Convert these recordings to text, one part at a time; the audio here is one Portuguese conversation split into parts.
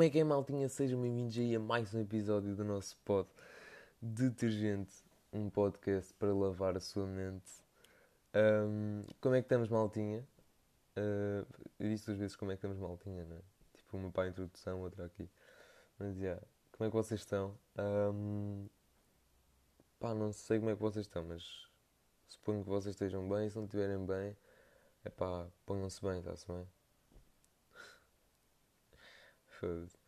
Como é que é, maltinha? Sejam bem-vindos aí a mais um episódio do nosso pod Detergente, um podcast para lavar a sua mente. Um, como é que estamos, maltinha? Uh, eu disse duas vezes como é que estamos, maltinha, não é? Tipo, uma para a introdução, outra aqui. Mas, já, yeah, como é que vocês estão? Um, pá, não sei como é que vocês estão, mas suponho que vocês estejam bem. Se não estiverem bem, é pá, ponham-se bem, está-se bem? Foda-se.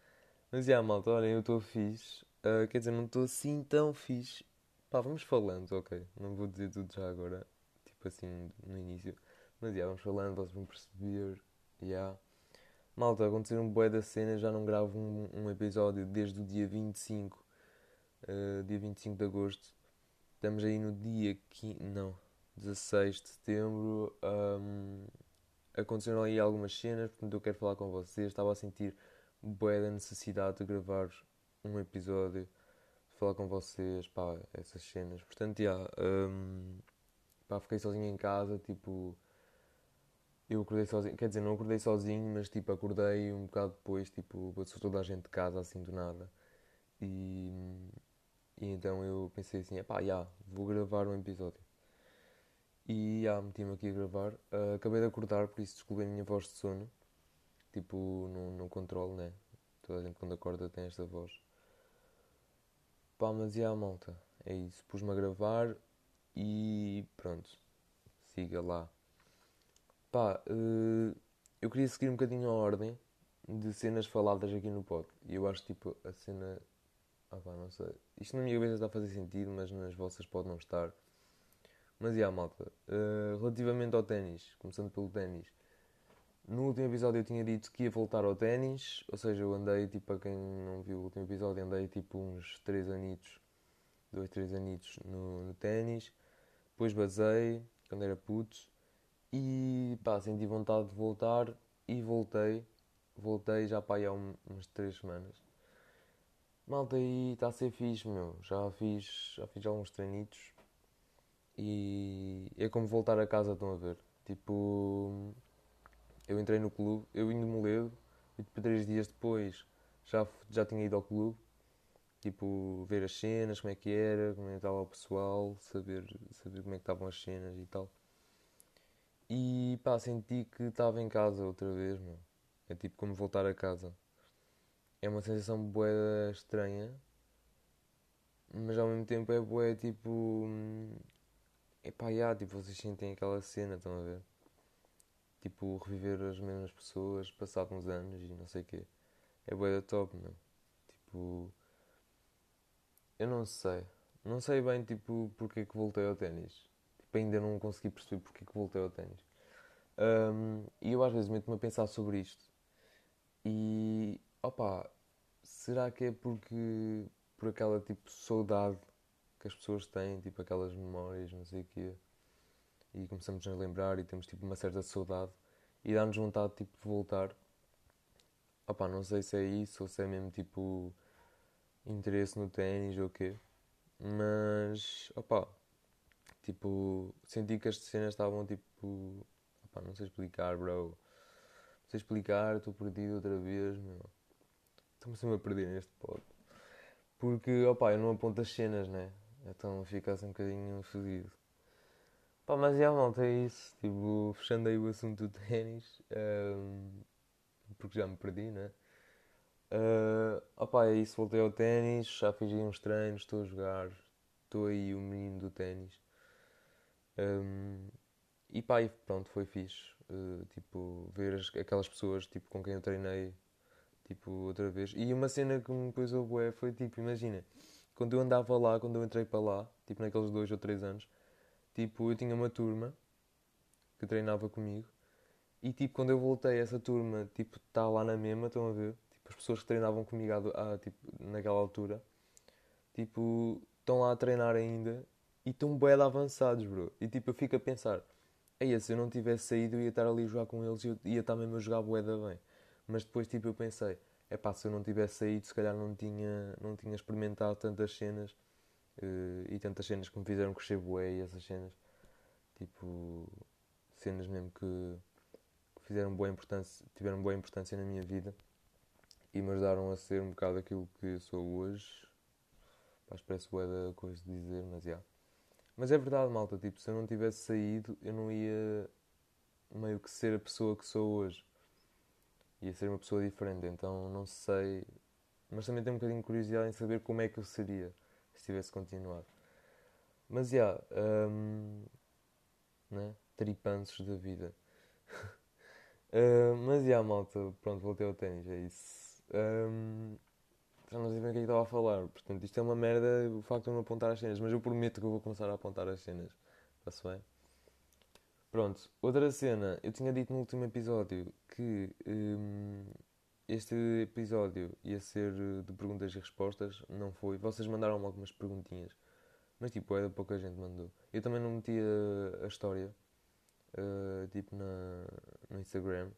Mas já, malta, olhem, eu estou fixe. Uh, quer dizer, não estou assim tão fixe. Pá, vamos falando, ok. Não vou dizer tudo já agora, tipo assim, no início. Mas já, vamos falando, vocês vão perceber. Já. Malta, aconteceram um bué da cena, já não gravo um, um, episódio desde o dia 25, uh, dia 25 de agosto. Estamos aí no dia 15, não, 16 de setembro. Um, aconteceram aí algumas cenas, portanto eu quero falar com vocês. Estava a sentir bué da necessidade de gravar um episódio, de falar com vocês, pá, essas cenas. Portanto, já, um, pá, fiquei sozinho em casa, tipo, eu acordei sozinho, quer dizer, não acordei sozinho, mas tipo, acordei um bocado depois, tipo, passou toda a gente de casa assim do nada. E, e então eu pensei assim, pá, já, vou gravar um episódio. E já, meti-me aqui a gravar. Uh, acabei de acordar, por isso desculpem a minha voz de sono tipo, no, no controle, né? Toda a gente quando acorda tem esta voz. Pá, mas e a malta? É isso. Pus-me a gravar e pronto. Siga lá. Pá, uh, eu queria seguir um bocadinho a ordem de cenas faladas aqui no pod. E eu acho tipo a cena. Ah pá, não sei. Isto na minha cabeça está a fazer sentido, mas nas vossas pode não estar. Mas e a malta? Uh, relativamente ao ténis, começando pelo ténis. No último episódio eu tinha dito que ia voltar ao ténis, ou seja, eu andei, tipo, para quem não viu o último episódio, andei tipo uns 3 anitos, 2, 3 anitos no, no ténis, depois basei, quando era puto, e pá, senti vontade de voltar e voltei, voltei já para aí há um, umas 3 semanas. Malta aí está a ser fixe, meu, já fiz, já fiz alguns treinitos e é como voltar a casa, estão a ver, tipo eu entrei no clube, eu indo Moledo, e tipo, três dias depois já, já tinha ido ao clube, tipo, ver as cenas, como é que era, como é que estava o pessoal, saber, saber como é que estavam as cenas e tal. E pá, senti que estava em casa outra vez, meu. É tipo como voltar a casa. É uma sensação bué estranha, mas ao mesmo tempo é bué tipo. É pá, yeah, tipo, vocês sentem aquela cena, estão a ver? Tipo, reviver as mesmas pessoas passado uns anos e não sei o quê. É bué da top, meu. Tipo, eu não sei. Não sei bem, tipo, porque é que voltei ao ténis. Tipo, ainda não consegui perceber porque é que voltei ao ténis. Um, e eu às vezes meto-me a pensar sobre isto. E, opa, será que é porque, por aquela, tipo, saudade que as pessoas têm, tipo, aquelas memórias, não sei o quê e começamos a lembrar e temos tipo uma certa saudade e dá-nos vontade tipo de voltar. Opá, não sei se é isso ou se é mesmo tipo interesse no ténis ou o quê. Mas opá, tipo, senti que as cenas estavam tipo. Opá, não sei explicar, bro. Não sei explicar, estou perdido outra vez, meu. Estou-me sempre a perder neste pod. Porque, opá, eu não aponto as cenas, né? Então fica assim um bocadinho fodido. Pá, mas já malta, é isso. Tipo, fechando aí o assunto do ténis, um, porque já me perdi, né? Uh, opá, é isso, voltei ao ténis, já fiz uns treinos, estou a jogar, estou aí o menino do ténis. Um, e pá, e pronto, foi fixe. Uh, tipo, ver as, aquelas pessoas tipo, com quem eu treinei tipo, outra vez. E uma cena que me pôs a bué foi tipo, imagina, quando eu andava lá, quando eu entrei para lá, tipo naqueles dois ou três anos, Tipo, eu tinha uma turma que treinava comigo e tipo, quando eu voltei, essa turma, tipo, está lá na mesma, estão a ver? Tipo, as pessoas que treinavam comigo à, tipo, naquela altura, tipo, estão lá a treinar ainda e estão de avançados, bro. E tipo, eu fico a pensar, ei, se eu não tivesse saído, eu ia estar ali a jogar com eles e eu ia estar mesmo a jogar bué da bem. Mas depois, tipo, eu pensei, é pá, se eu não tivesse saído, se calhar não tinha, não tinha experimentado tantas cenas Uh, e tantas cenas que me fizeram crescer bué e essas cenas. Tipo, cenas mesmo que, fizeram boa importância, tiveram boa importância na minha vida. e me ajudaram a ser um bocado aquilo que eu sou hoje. Pá, parece boa da coisa de dizer, mas. Yeah. Mas é verdade, malta, tipo, se eu não tivesse saído, eu não ia meio que ser a pessoa que sou hoje. Ia ser uma pessoa diferente, então não sei. Mas também tenho um bocadinho de curiosidade em saber como é que eu seria se tivesse continuado. Mas já, yeah, um, né? tripanços da vida. uh, mas já, yeah, malta, pronto, voltei ao ténis, é isso. Um, já não sei bem o que é estava a falar, portanto, isto é uma merda o facto de eu não apontar as cenas, mas eu prometo que eu vou começar a apontar as cenas. Está-se bem? Pronto, outra cena, eu tinha dito no último episódio que um, este episódio ia ser de perguntas e respostas, não foi. Vocês mandaram algumas perguntinhas, mas tipo, é pouca gente mandou. Eu também não meti a, a história, uh, tipo, na, no Instagram,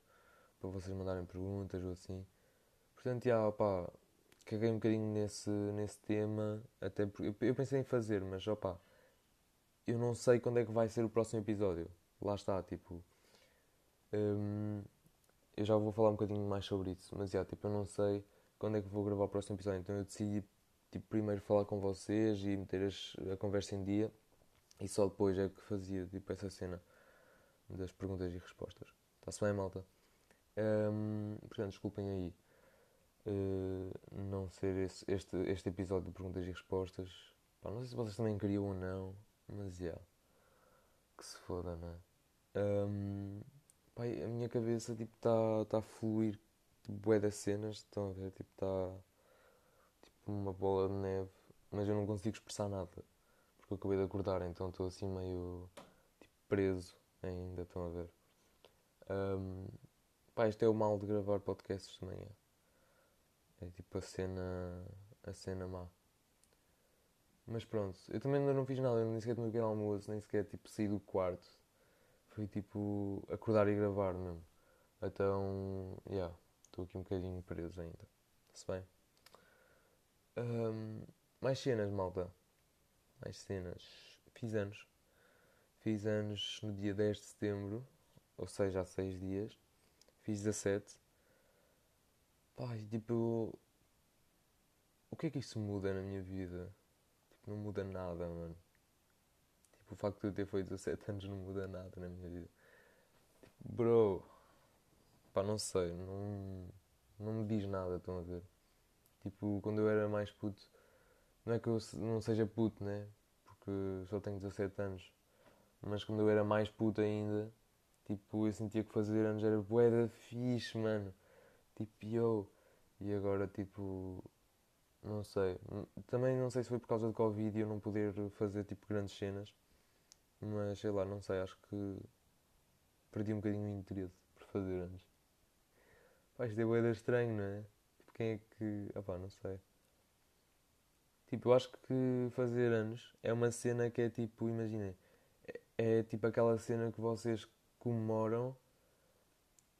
para vocês mandarem perguntas ou assim. Portanto, já, opá, caguei um bocadinho nesse, nesse tema, até porque eu, eu pensei em fazer, mas opá, eu não sei quando é que vai ser o próximo episódio lá está, tipo. Um, eu já vou falar um bocadinho mais sobre isso, mas já, tipo, eu não sei quando é que vou gravar o próximo episódio, então eu decidi, tipo, primeiro falar com vocês e meter as, a conversa em dia e só depois é que fazia, tipo, essa cena das perguntas e respostas. Está-se bem, malta? Um, portanto, desculpem aí uh, não ser esse, este, este episódio de perguntas e respostas. Pá, não sei se vocês também queriam ou não, mas já. Yeah. Que se foda, não é? Um, pai, a minha cabeça está tipo, tá, tá a fluir tipo, bué das cenas, estão a ver? Tipo, está tipo uma bola de neve, mas eu não consigo expressar nada porque eu acabei de acordar, então estou assim meio tipo, preso ainda, estão a ver? Um, pá, este é o mal de gravar podcasts de manhã. É tipo a cena, a cena má. Mas pronto, eu também ainda não fiz nada, eu nem sequer tomei pequeno almoço, nem sequer tipo saí do quarto. Foi tipo acordar e gravar mesmo. Então, já, yeah, estou aqui um bocadinho preso ainda. Se bem? Um, mais cenas, malta. Mais cenas. Fiz anos. Fiz anos no dia 10 de setembro, ou seja, há 6 dias. Fiz 17. Pai, tipo. O que é que isso muda na minha vida? não muda nada, mano. O facto de eu ter feito 17 anos não muda nada na minha vida. Tipo, bro, pá, não sei, não, não me diz nada, estão a ver? Tipo, quando eu era mais puto, não é que eu não seja puto, né? Porque só tenho 17 anos. Mas quando eu era mais puto ainda, tipo, eu sentia que fazer anos era bué da fixe, mano. Tipo, yo. E agora, tipo, não sei. Também não sei se foi por causa do Covid e eu não poder fazer tipo grandes cenas. Mas sei lá, não sei, acho que perdi um bocadinho o interesse por fazer anos. Pá, isto é boeda estranho, não é? Tipo, quem é que. Ah pá, não sei. Tipo, eu acho que fazer anos é uma cena que é tipo, imaginem, é, é tipo aquela cena que vocês comemoram.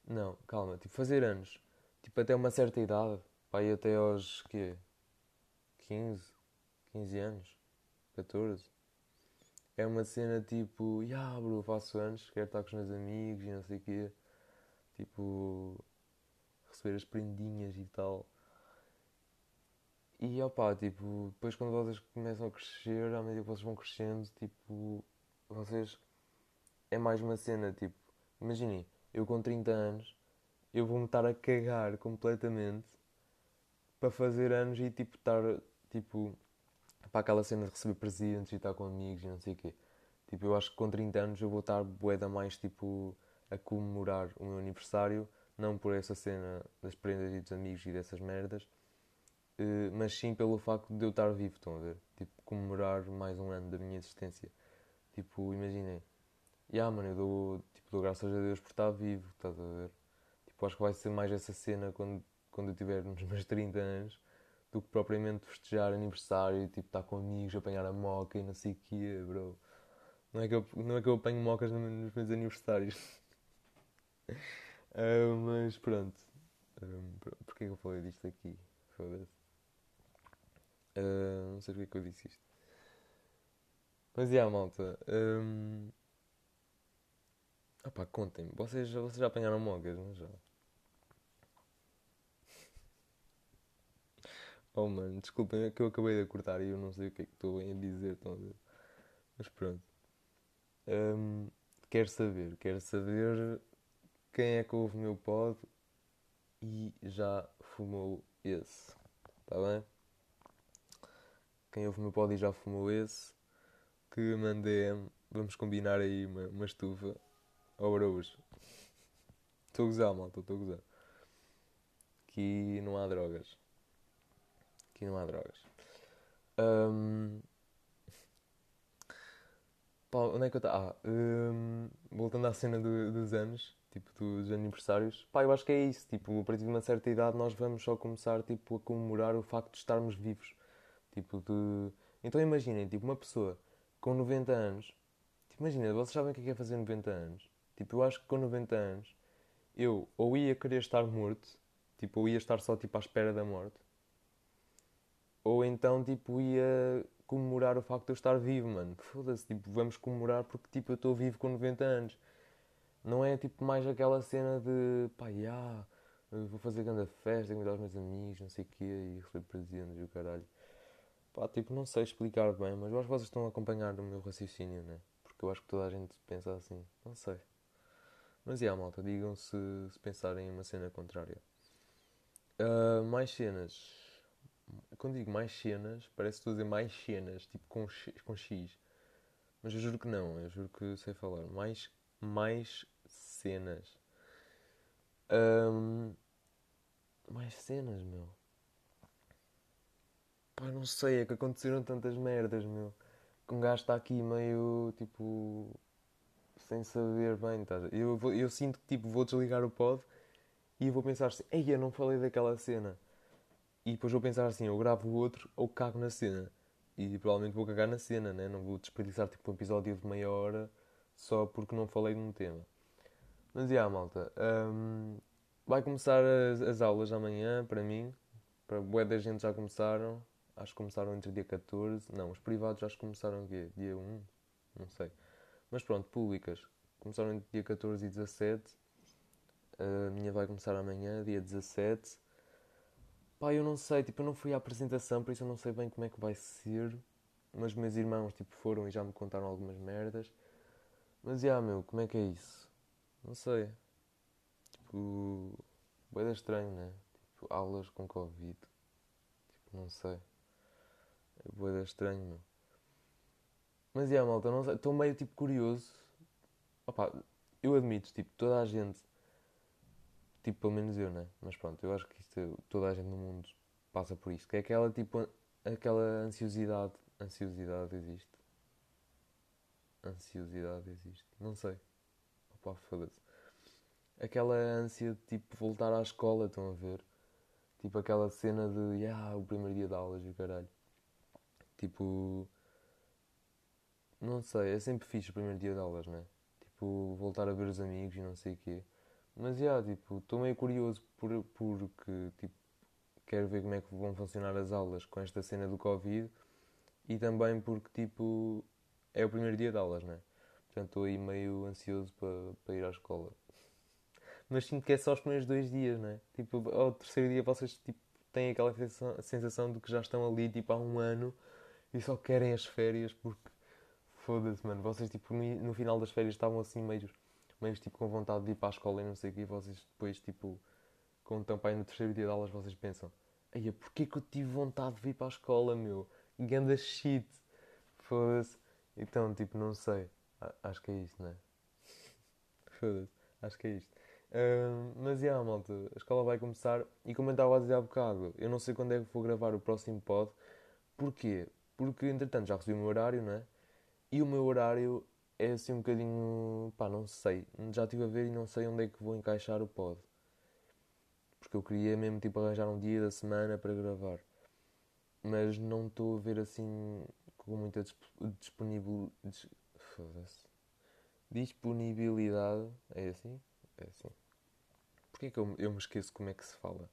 Não, calma, tipo, fazer anos. Tipo, até uma certa idade. Pá, e até aos quê? 15, 15 anos, 14. É uma cena tipo, ya yeah, bro, faço anos, quero estar com os meus amigos e não sei o quê. Tipo, receber as prendinhas e tal. E opá, tipo, depois quando vocês começam a crescer, à medida que vocês vão crescendo, tipo, vocês. É mais uma cena, tipo, imaginem, eu com 30 anos, eu vou-me estar a cagar completamente para fazer anos e tipo estar tipo, para aquela cena de receber presentes e estar com amigos e não sei o quê. Tipo, eu acho que com 30 anos eu vou estar boeda mais, tipo, a comemorar o meu aniversário, não por essa cena das prendas e dos amigos e dessas merdas, eh, mas sim pelo facto de eu estar vivo, estão a ver? Tipo, comemorar mais um ano da minha existência. Tipo, imaginem. E yeah, mano, eu dou, tipo, dou graças a Deus por estar vivo, estás a ver? Tipo, acho que vai ser mais essa cena quando, quando eu tiver nos meus 30 anos do que propriamente festejar aniversário e tipo estar com amigos, apanhar a moca e não sei o que, bro. Não é que eu, não é que eu apanho mocas nos meus aniversários. uh, mas pronto. Um, Porquê que eu falei disto aqui? Foda-se. Uh, não sei porque que eu disse isto. Mas é, yeah, malta. Um... Opá, contem-me. Vocês, vocês já apanharam mogas, não já? Oh mano, desculpem, é que eu acabei de cortar e eu não sei o que é que estou a dizer, estão a ver? Mas pronto. Um, quero saber, quero saber quem é que ouve o meu pod e já fumou esse. Está bem? Quem ouve o meu pod e já fumou esse, que mandei Vamos combinar aí uma, uma estufa ao hoje. Estou a gozar, malta, estou a gozar. Aqui não há drogas. Aqui não há drogas. Um... Pá, onde é que eu estava? Ah, um... voltando à cena do, dos anos, tipo, dos aniversários. Pá, eu acho que é isso. Tipo, a partir de uma certa idade nós vamos só começar, tipo, a comemorar o facto de estarmos vivos. Tipo, de... Então imaginem, tipo, uma pessoa com 90 anos. Tipo, imagina, vocês sabem o que é, é fazer 90 anos? Tipo, eu acho que com 90 anos eu ou ia querer estar morto, tipo, ou ia estar só, tipo, à espera da morte ou então, tipo, ia comemorar o facto de eu estar vivo, mano. Foda-se, tipo, vamos comemorar porque, tipo, eu estou vivo com 90 anos. Não é, tipo, mais aquela cena de, pá, já, vou fazer grande festa, convidar os meus amigos, não sei o quê, e receber presentes e o caralho. Pá, tipo, não sei explicar bem, mas eu acho que vocês estão a acompanhar o meu raciocínio, né? Porque eu acho que toda a gente pensa assim. Não sei. Mas, é, malta, digam se, se pensarem em uma cena contrária. Uh, mais cenas quando digo mais cenas, parece que estou a dizer mais cenas, tipo com com X. Mas eu juro que não, eu juro que sei falar. Mais, mais cenas. Um, mais cenas, meu. Pá, não sei, é que aconteceram tantas merdas, meu. Que um gajo está aqui meio, tipo, sem saber bem, tá? Eu, eu sinto que, tipo, vou desligar o pod e vou pensar assim, ei, eu não falei daquela cena. E depois vou pensar assim, eu gravo o outro ou cago na cena. E provavelmente vou cagar na cena, né? Não vou desperdiçar tipo um episódio de meia hora só porque não falei num tema. Mas, já, yeah, malta. Um, vai começar as, as, aulas amanhã, para mim. Para boa da gente já começaram. Acho que começaram entre dia 14. Não, os privados que começaram quê? dia 1? Não sei. Mas pronto, públicas. Começaram entre dia 14 e 17. A minha vai começar amanhã, dia 17. Pá, eu não sei, tipo, eu não fui à apresentação, por isso eu não sei bem como é que vai ser. Mas meus irmãos, tipo, foram e já me contaram algumas merdas. Mas, já, meu, como é que é isso? Não sei. Tipo, boeda estranho, né? Tipo, aulas com Covid. Tipo, não sei. É boeda estranho, meu. Mas, já, malta, não sei. Estou meio, tipo, curioso. Opa, eu admito, tipo, toda a gente Tipo, pelo menos eu, né? Mas pronto, eu acho que isto, toda a gente no mundo passa por isto. Que é aquela, tipo, aquela ansiosidade. Ansiosidade existe? Ansiosidade existe? Não sei. Opa, foda-se. Aquela ânsia de, tipo, voltar à escola, estão a ver? Tipo, aquela cena de, yeah, o primeiro dia de aulas e o caralho. Tipo... Não sei, é sempre fixe o primeiro dia de aulas, né? Tipo, voltar a ver os amigos e não sei o quê. Mas, já, yeah, tipo, estou meio curioso por, porque, tipo, quero ver como é que vão funcionar as aulas com esta cena do Covid e também porque, tipo, é o primeiro dia de aulas, né? Portanto, estou aí meio ansioso para, ir à escola. Mas sinto que é só os primeiros dois dias, né? Tipo, ao terceiro dia vocês, tipo, têm aquela sensação de que já estão ali, tipo, há um ano e só querem as férias porque, foda-se, mano, vocês, tipo, no, no final das férias estavam assim meio meio tipo com vontade de ir para a escola e não sei o quê, e vocês depois, tipo, quando estão para aí no terceiro dia de aulas, vocês pensam: Eia, porquê que eu tive vontade de ir para a escola, meu? Ganda shit, foda-se. Então, tipo, não sei. Acho que é isto, não é? Foda-se, acho que é isto. Uh, mas, já, yeah, malta, a escola vai começar. E como eu estava a dizer há bocado, eu não sei quando é que vou gravar o próximo pod. Porquê? Porque, entretanto, já recebi o meu horário, não é? E o meu horário é assim um bocadinho. pá, não sei. Já estive a ver e não sei onde é que vou encaixar o pod. Porque eu queria mesmo tipo arranjar um dia da semana para gravar. Mas não estou a ver assim com muita disponível. Foda-se. Disponibilidade. É assim? É assim. Porquê que eu, eu me esqueço como é que se fala?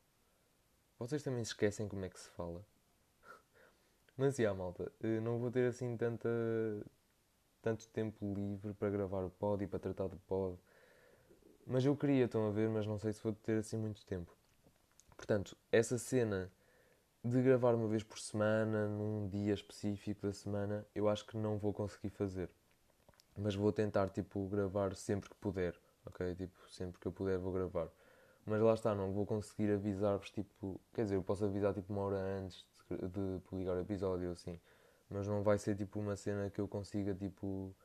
Vocês também se esquecem como é que se fala? Mas, já, malta, não vou ter assim tanta tanto tempo livre para gravar o pod e para tratar do pod. Mas eu queria, estão a ver, mas não sei se vou ter assim muito tempo. Portanto, essa cena de gravar uma vez por semana, num dia específico da semana, eu acho que não vou conseguir fazer. Mas vou tentar, tipo, gravar sempre que puder, ok? Tipo, sempre que eu puder vou gravar. Mas lá está, não vou conseguir avisar-vos, tipo... Quer dizer, eu posso avisar, tipo, uma hora antes de, de publicar o episódio, assim. Mas não vai ser, tipo, uma cena que eu consiga, tipo...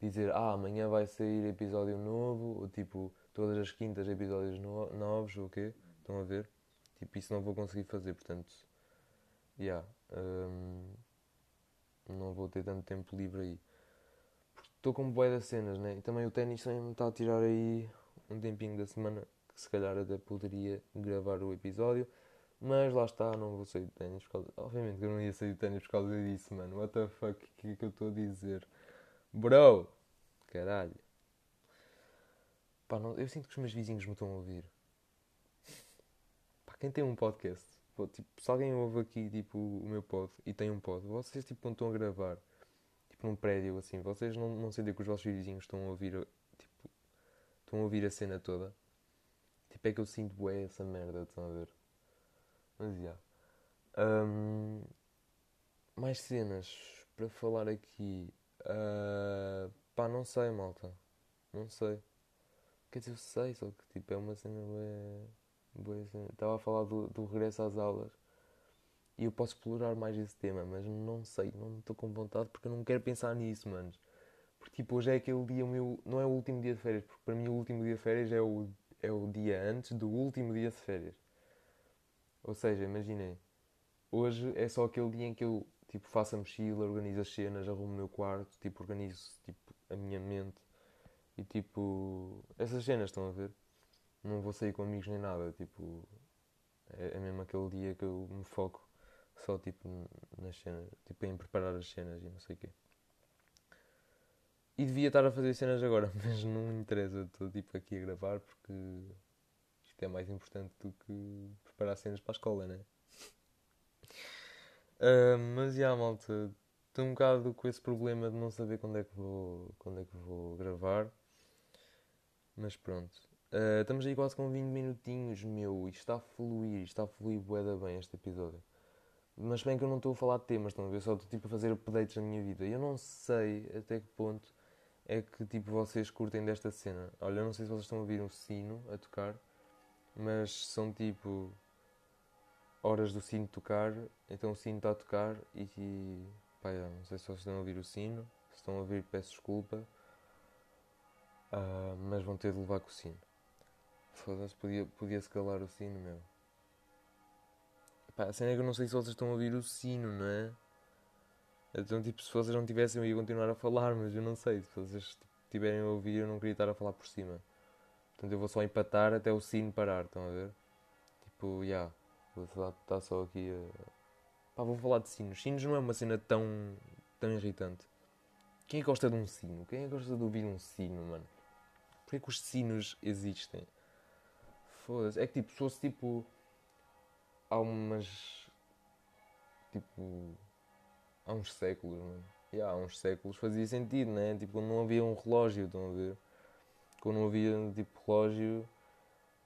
Dizer, ah, amanhã vai sair episódio novo, ou, tipo, todas as quintas episódios no novos, ou o quê? Estão a ver? Tipo, isso não vou conseguir fazer, portanto... Yeah. Um, não vou ter tanto tempo livre aí estou com boé das cenas, né? E também o ténis também me está a tirar aí um tempinho da semana que se calhar até poderia gravar o episódio. Mas lá está, não vou sair de ténis por causa. Obviamente que eu não ia sair de ténis por causa disso, mano. What the fuck, o que é que eu estou a dizer? Bro! Caralho. Pá, não... eu sinto que os meus vizinhos me estão a ouvir. Pá, quem tem um podcast, pô, tipo, se alguém ouve aqui, tipo, o meu pod e tem um pod, vocês, tipo, quando estão a gravar num prédio assim, vocês não, não sentem que os vossos vizinhos estão a ouvir, tipo, estão a ouvir a cena toda? Tipo, é que eu sinto bué essa merda, estão a ver? Mas, já. Um, mais cenas para falar aqui. Uh, pá, não sei, malta. Não sei. Quer dizer, eu sei, só que tipo, é uma cena bué Estava a falar do, do regresso às aulas. E eu posso explorar mais esse tema, mas não sei, não estou com vontade porque eu não quero pensar nisso, mano. Porque tipo, hoje é aquele dia, o meu, não é o último dia de férias, porque para mim o último dia de férias é o, é o dia antes do último dia de férias. Ou seja, imaginem, hoje é só aquele dia em que eu tipo, faço a mochila, organizo as cenas, arrumo o meu quarto, tipo, organizo tipo, a minha mente e tipo, essas cenas estão a ver? Não vou sair com amigos nem nada, tipo, é, é mesmo aquele dia que eu me foco só tipo nas cenas, tipo em preparar as cenas e não sei o quê. E devia estar a fazer cenas agora, mas não me interessa, estou tipo aqui a gravar porque é mais importante do que preparar cenas para a escola, né? Uh, mas já malta, estou um bocado com esse problema de não saber quando é que vou, quando é que vou gravar. Mas pronto. Uh, estamos aí quase com 20 minutinhos, meu. Isto está a fluir, está a fluir bué bem este episódio. Mas bem que eu não estou a falar de temas, estão a ver? Só estou tipo a fazer updates na minha vida. Eu não sei até que ponto é que tipo vocês curtem desta cena. Olha, eu não sei se vocês estão a ouvir um sino a tocar, mas são tipo horas do sino tocar, então o sino está a tocar e, e pá, não sei se vocês estão a ouvir o sino, se estão a ouvir peço desculpa, uh, mas vão ter de levar com o sino. Foda-se, podia, podia-se calar o sino, meu. Pá, a cena é que eu não sei se vocês estão a ouvir o sino, não é? Então, tipo, se vocês não tivessem, eu ia continuar a falar, mas eu não sei. Se vocês estiverem a ouvir, eu não queria estar a falar por cima. Portanto, eu vou só empatar até o sino parar, estão a ver? Tipo, já. Yeah, vou tá só aqui a. Pá, vou falar de sinos. Sinos não é uma cena tão, tão irritante. Quem é que gosta de um sino? Quem é que gosta de ouvir um sino, mano? Porquê que os sinos existem? Foda-se. É que tipo, se fosse tipo há umas. Tipo. Há uns séculos, né? Yeah, há uns séculos fazia sentido, né? Tipo, não havia um relógio, estão a ver? Quando não havia tipo relógio,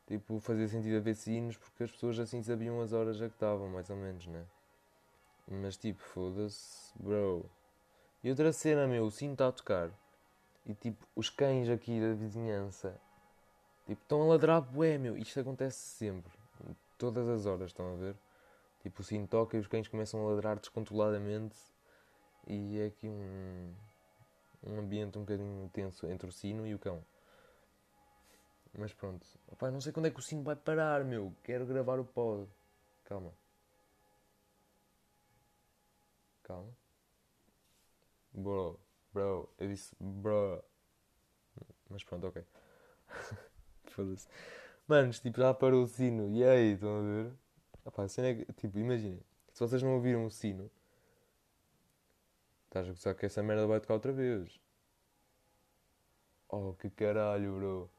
tipo, fazia sentido haver sinos porque as pessoas assim sabiam as horas a que estavam, mais ou menos, né? Mas tipo, foda-se, bro. E outra cena, meu, o sino está a tocar. E tipo, os cães aqui da vizinhança, tipo, estão a ladrar bué, meu. Isto acontece sempre todas as horas, estão a ver? Tipo, o sino toca e os cães começam a ladrar descontroladamente e é aqui um, um ambiente um bocadinho tenso entre o sino e o cão. Mas pronto. Opa, não sei quando é que o sino vai parar, meu. Quero gravar o pod. Calma. Calma. Bro, bro, eu disse bro. Mas pronto, ok. Foda-se. Manos, tipo, já parou o sino. E aí, estão a ver? Opa, a cena é que, tipo, imaginem. Se vocês não ouviram o sino, estás a gozar que essa merda vai tocar outra vez. Oh, que caralho, bro.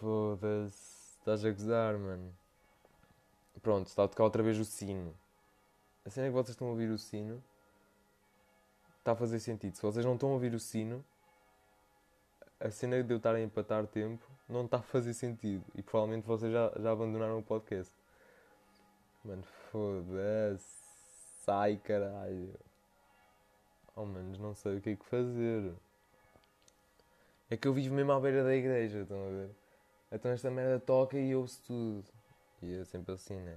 Foda-se. Estás a gozar, mano. Pronto, está a tocar outra vez o sino. A cena é que vocês estão a ouvir o sino. Está a fazer sentido. Se vocês não estão a ouvir o sino, a cena de eu estar a empatar tempo não está a fazer sentido. E provavelmente vocês já, já abandonaram o podcast. Mano, Foda-se. Sai, caralho. Oh, menos não sei o que é que fazer. É que eu vivo mesmo à beira da igreja, estão a ver? Então esta merda toca e ouve-se tudo. E é sempre assim, né?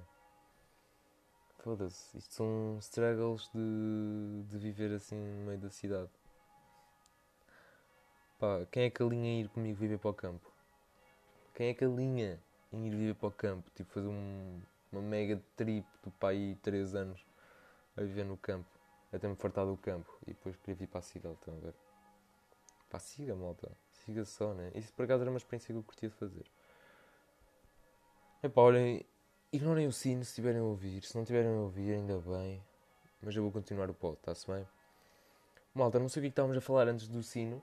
Foda-se. Isto são struggles de, de viver assim no meio da cidade. Pá, quem é que alinha ir comigo viver para o campo? Quem é que alinha em ir viver para o campo? Tipo, fazer um, uma mega trip do pai 3 anos a viver no campo. Até me fartar do campo. E depois queria vir para a cidade, estão a ver? Pá, siga, malta. Só, né? Isso por acaso era uma experiência que eu curtia de fazer. Epá, olhem, ignorem o sino se estiverem a ouvir. Se não estiverem a ouvir, ainda bem. Mas eu vou continuar o pod, está-se bem? Malta, não sei o que, é que estávamos a falar antes do sino.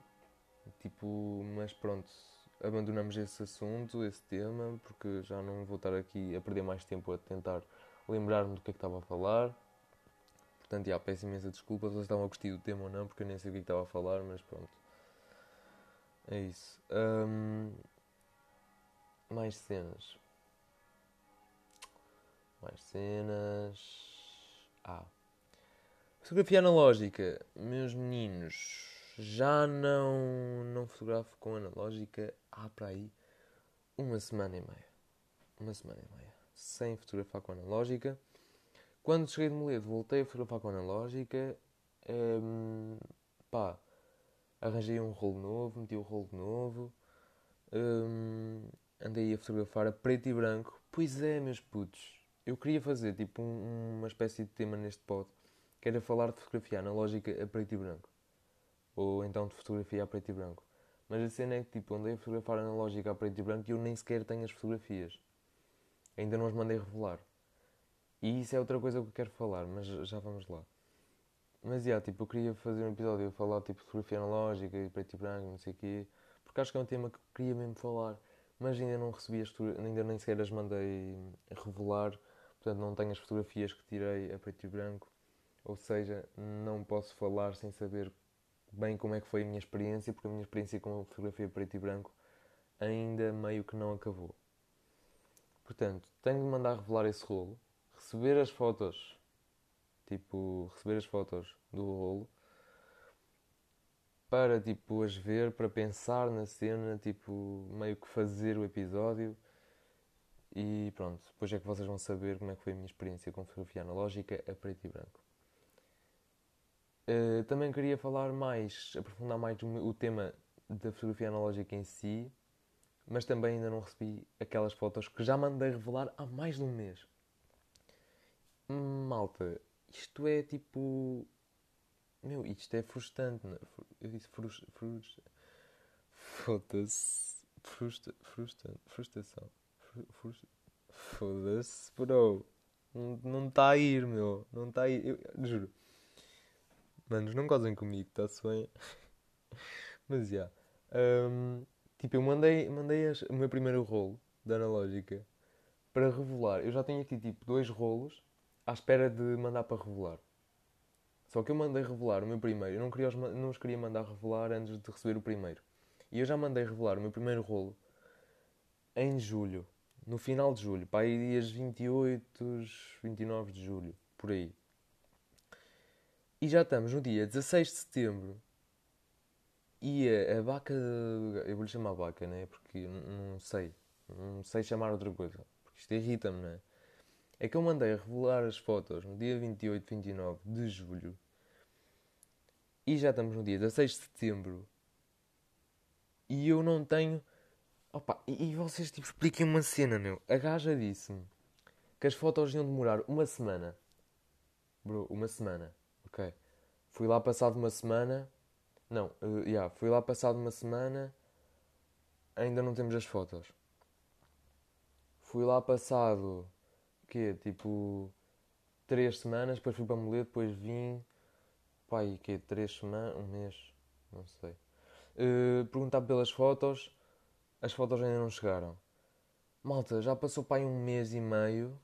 Tipo, mas pronto, abandonamos esse assunto, esse tema, porque já não vou estar aqui a perder mais tempo a tentar lembrar-me do que é que estava a falar. Portanto, já, peço imensa desculpa se vocês estavam a gostar do tema ou não, porque eu nem sei o que, é que estava a falar, mas pronto. É isso. Um, mais cenas. Mais cenas. Ah. Fotografia analógica. Meus meninos, já não, não fotografo com analógica há para aí uma semana e meia. Uma semana e meia. Sem fotografar com analógica. Quando cheguei de Moledo, voltei a fotografar com analógica. Um, pá, arranjei um rolo novo, meti o um rolo novo. Um, andei a fotografar a preto e branco. Pois é, meus putos. Eu queria fazer tipo um, uma espécie de tema neste pod, que era falar de fotografia analógica a preto e branco ou então de fotografia a preto e branco. Mas a cena é que tipo, andei a fotografar analógica a preto e branco e eu nem sequer tenho as fotografias. Ainda não as mandei revelar. E isso é outra coisa que eu quero falar, mas já vamos lá. Mas, yeah, tipo, eu queria fazer um episódio a falar, tipo, de fotografia analógica e preto e branco, não sei o quê. Porque acho que é um tema que eu queria mesmo falar. Mas ainda não recebi as ainda nem sequer as mandei revelar. Portanto, não tenho as fotografias que tirei a preto e branco. Ou seja, não posso falar sem saber bem como é que foi a minha experiência, porque a minha experiência com a fotografia preto e branco ainda meio que não acabou. Portanto, tenho de mandar revelar esse rolo, receber as fotos, tipo, receber as fotos do rolo, para, tipo, as ver, para pensar na cena, tipo, meio que fazer o episódio. E pronto, depois é que vocês vão saber como é que foi a minha experiência com fotografia analógica a preto e branco. Eh, também queria falar mais, aprofundar mais o tema da fotografia analógica em si, mas também ainda não recebi aquelas fotos que já mandei revelar há mais de um mês. Malta, isto é tipo. Meu, isto é frustrante. Não? É? Eu disse frustrante. Foda-se. Frustra, frustra, frustração. Foda-se, bro. Não está a ir, meu. Não está a ir. Eu, juro. Manos, não gozem comigo, está-se bem? Mas já. Yeah. Um, tipo, eu mandei, mandei as, o meu primeiro rolo da analógica para revelar. Eu já tenho aqui tipo dois rolos à espera de mandar para revelar. Só que eu mandei revelar o meu primeiro. Eu não, queria os, não os queria mandar revelar antes de receber o primeiro. E eu já mandei revelar o meu primeiro rolo em julho. No final de julho. Para aí dias 28, 29 de julho. Por aí. E já estamos no dia 16 de setembro. E a, a vaca. Eu vou-lhe chamar vaca, né? Porque não sei. Não sei chamar outra coisa. Porque isto irrita-me, né? É que eu mandei revelar as fotos no dia 28, 29 de julho. E já estamos no dia 16 de setembro. E eu não tenho. Opa, e, e vocês tipo, expliquem uma cena, meu. A gaja disse-me que as fotos iam demorar uma semana. Bro, uma semana. Ok. Fui lá passado uma semana. Não, uh, yeah, fui lá passado uma semana. Ainda não temos as fotos. Fui lá passado. Quê? Tipo. Três semanas. Depois fui para Moledo. Depois vim. Pai, quê? Três semanas. Um mês. Não sei. Uh, perguntar pelas fotos. As fotos ainda não chegaram. Malta, já passou pai um mês e meio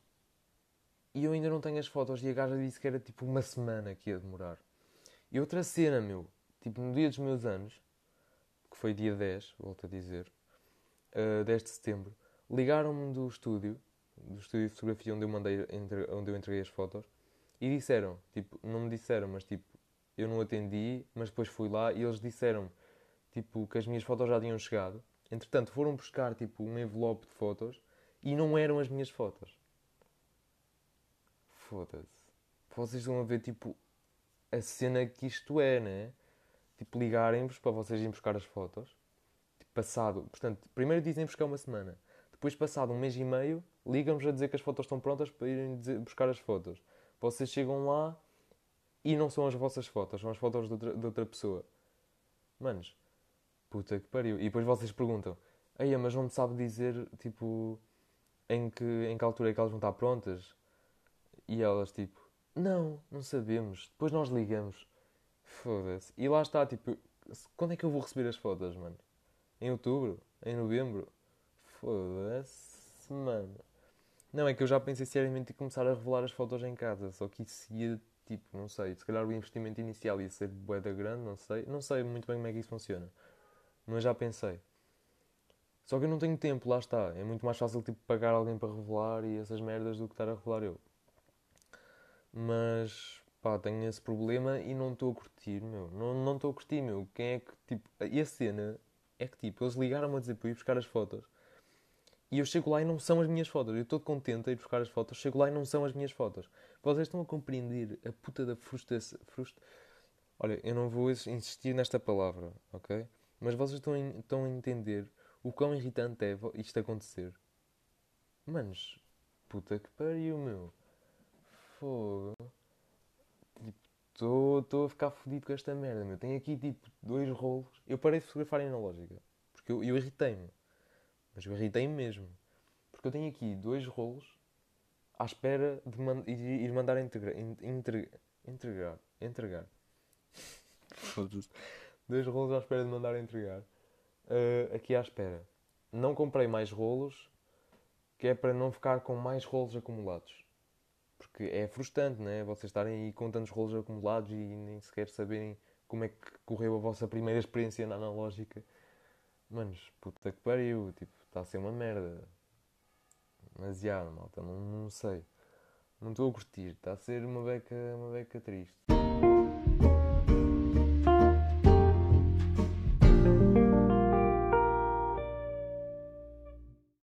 e eu ainda não tenho as fotos e a gaja disse que era tipo uma semana que ia demorar. E outra cena, meu, tipo no dia dos meus anos, que foi dia 10, volto a dizer, uh, 10 de setembro, ligaram-me do estúdio do estúdio de fotografia onde eu mandei, entre, onde eu entreguei as fotos, e disseram, tipo, não me disseram, mas tipo, eu não atendi, mas depois fui lá e eles disseram, tipo, que as minhas fotos já tinham chegado. Entretanto, foram buscar, tipo, um envelope de fotos e não eram as minhas fotos. Foda-se. Vocês a ver, tipo, a cena que isto é, né? Tipo, ligarem-vos para vocês irem buscar as fotos. Tipo, passado. Portanto, primeiro dizem-vos que é uma semana. Depois, passado um mês e meio, ligam-vos a dizer que as fotos estão prontas para irem buscar as fotos. Vocês chegam lá e não são as vossas fotos, são as fotos de outra, de outra pessoa. Manos, puta que pariu. E depois vocês perguntam: Eia, mas não me sabe dizer, tipo, em que, em que altura é que elas vão estar prontas? E elas, tipo, não, não sabemos. Depois nós ligamos. Foda-se. E lá está, tipo, quando é que eu vou receber as fotos, mano? Em outubro? Em novembro? Foda-se, mano. Não, é que eu já pensei seriamente em começar a revelar as fotos em casa, só que isso ia, tipo, não sei, se calhar o investimento inicial ia ser bué da grande, não sei. Não sei muito bem como é que isso funciona. Mas já pensei. Só que eu não tenho tempo, lá está. É muito mais fácil, tipo, pagar alguém para revelar e essas merdas do que estar a revelar eu. Mas, pá, tenho esse problema e não estou a curtir, meu. Não estou a curtir, meu. Quem é que, tipo... E a cena é que, tipo, eles ligaram-me a dizer para ir buscar as fotos. E eu chego lá e não são as minhas fotos. Eu estou contente a ir buscar as fotos. Chego lá e não são as minhas fotos. Vocês estão a compreender a puta da frustração... Frust... Olha, eu não vou insistir nesta palavra, ok? Mas vocês estão, estão a entender o quão irritante é isto acontecer. Manos, puta que pariu, meu. Fogo. Tipo, estou a ficar fodido com esta merda, meu. Tenho aqui, tipo, dois rolos. Eu parei de fotografar analógica. Porque eu, eu irritei-me. Mas eu irritei-me mesmo. Porque eu tenho aqui dois rolos à espera de man ir mandar integra integra entregar. Entregar. Foda-se. dois rolos à espera de mandar entregar. Uh, aqui à espera. Não comprei mais rolos, que é para não ficar com mais rolos acumulados. Porque é frustrante, não é? Vocês estarem aí com tantos rolos acumulados e nem sequer saberem como é que correu a vossa primeira experiência na analógica. Manos, puta que pariu, tipo, está a ser uma merda. Mas já, malta, não, não sei. Não estou a curtir, está a ser uma beca, uma beca triste.